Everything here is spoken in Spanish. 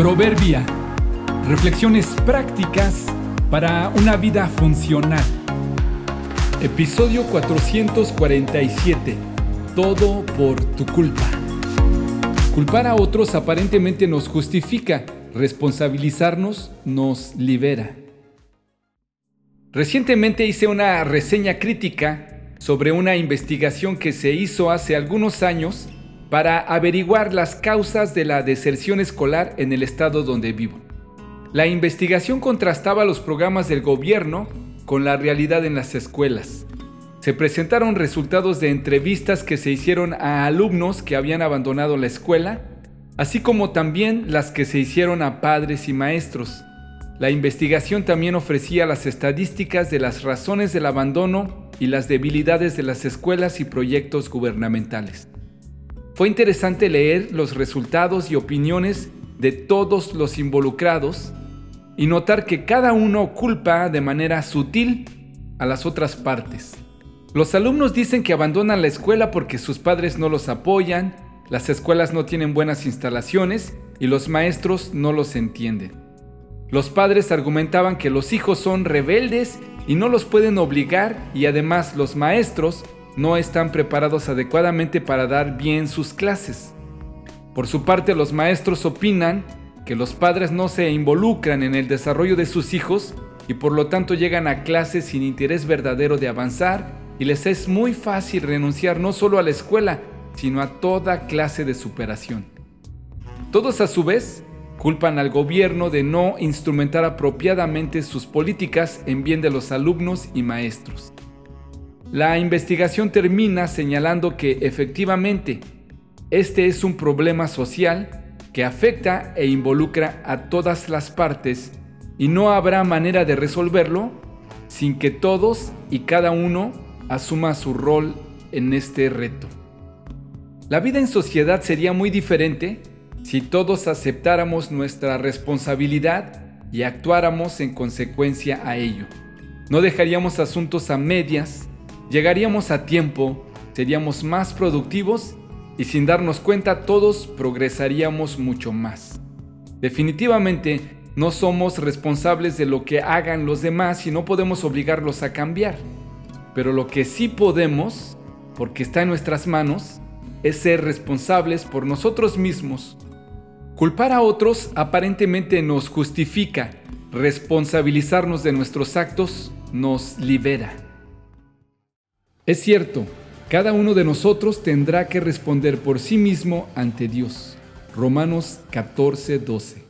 Proverbia. Reflexiones prácticas para una vida funcional. Episodio 447. Todo por tu culpa. Culpar a otros aparentemente nos justifica, responsabilizarnos nos libera. Recientemente hice una reseña crítica sobre una investigación que se hizo hace algunos años para averiguar las causas de la deserción escolar en el estado donde vivo. La investigación contrastaba los programas del gobierno con la realidad en las escuelas. Se presentaron resultados de entrevistas que se hicieron a alumnos que habían abandonado la escuela, así como también las que se hicieron a padres y maestros. La investigación también ofrecía las estadísticas de las razones del abandono y las debilidades de las escuelas y proyectos gubernamentales. Fue interesante leer los resultados y opiniones de todos los involucrados y notar que cada uno culpa de manera sutil a las otras partes. Los alumnos dicen que abandonan la escuela porque sus padres no los apoyan, las escuelas no tienen buenas instalaciones y los maestros no los entienden. Los padres argumentaban que los hijos son rebeldes y no los pueden obligar y además los maestros no están preparados adecuadamente para dar bien sus clases. Por su parte, los maestros opinan que los padres no se involucran en el desarrollo de sus hijos y por lo tanto llegan a clases sin interés verdadero de avanzar y les es muy fácil renunciar no solo a la escuela, sino a toda clase de superación. Todos a su vez culpan al gobierno de no instrumentar apropiadamente sus políticas en bien de los alumnos y maestros. La investigación termina señalando que efectivamente este es un problema social que afecta e involucra a todas las partes y no habrá manera de resolverlo sin que todos y cada uno asuma su rol en este reto. La vida en sociedad sería muy diferente si todos aceptáramos nuestra responsabilidad y actuáramos en consecuencia a ello. No dejaríamos asuntos a medias llegaríamos a tiempo, seríamos más productivos y sin darnos cuenta todos progresaríamos mucho más. Definitivamente no somos responsables de lo que hagan los demás y no podemos obligarlos a cambiar. Pero lo que sí podemos, porque está en nuestras manos, es ser responsables por nosotros mismos. Culpar a otros aparentemente nos justifica, responsabilizarnos de nuestros actos nos libera. Es cierto, cada uno de nosotros tendrá que responder por sí mismo ante Dios. Romanos 14, 12.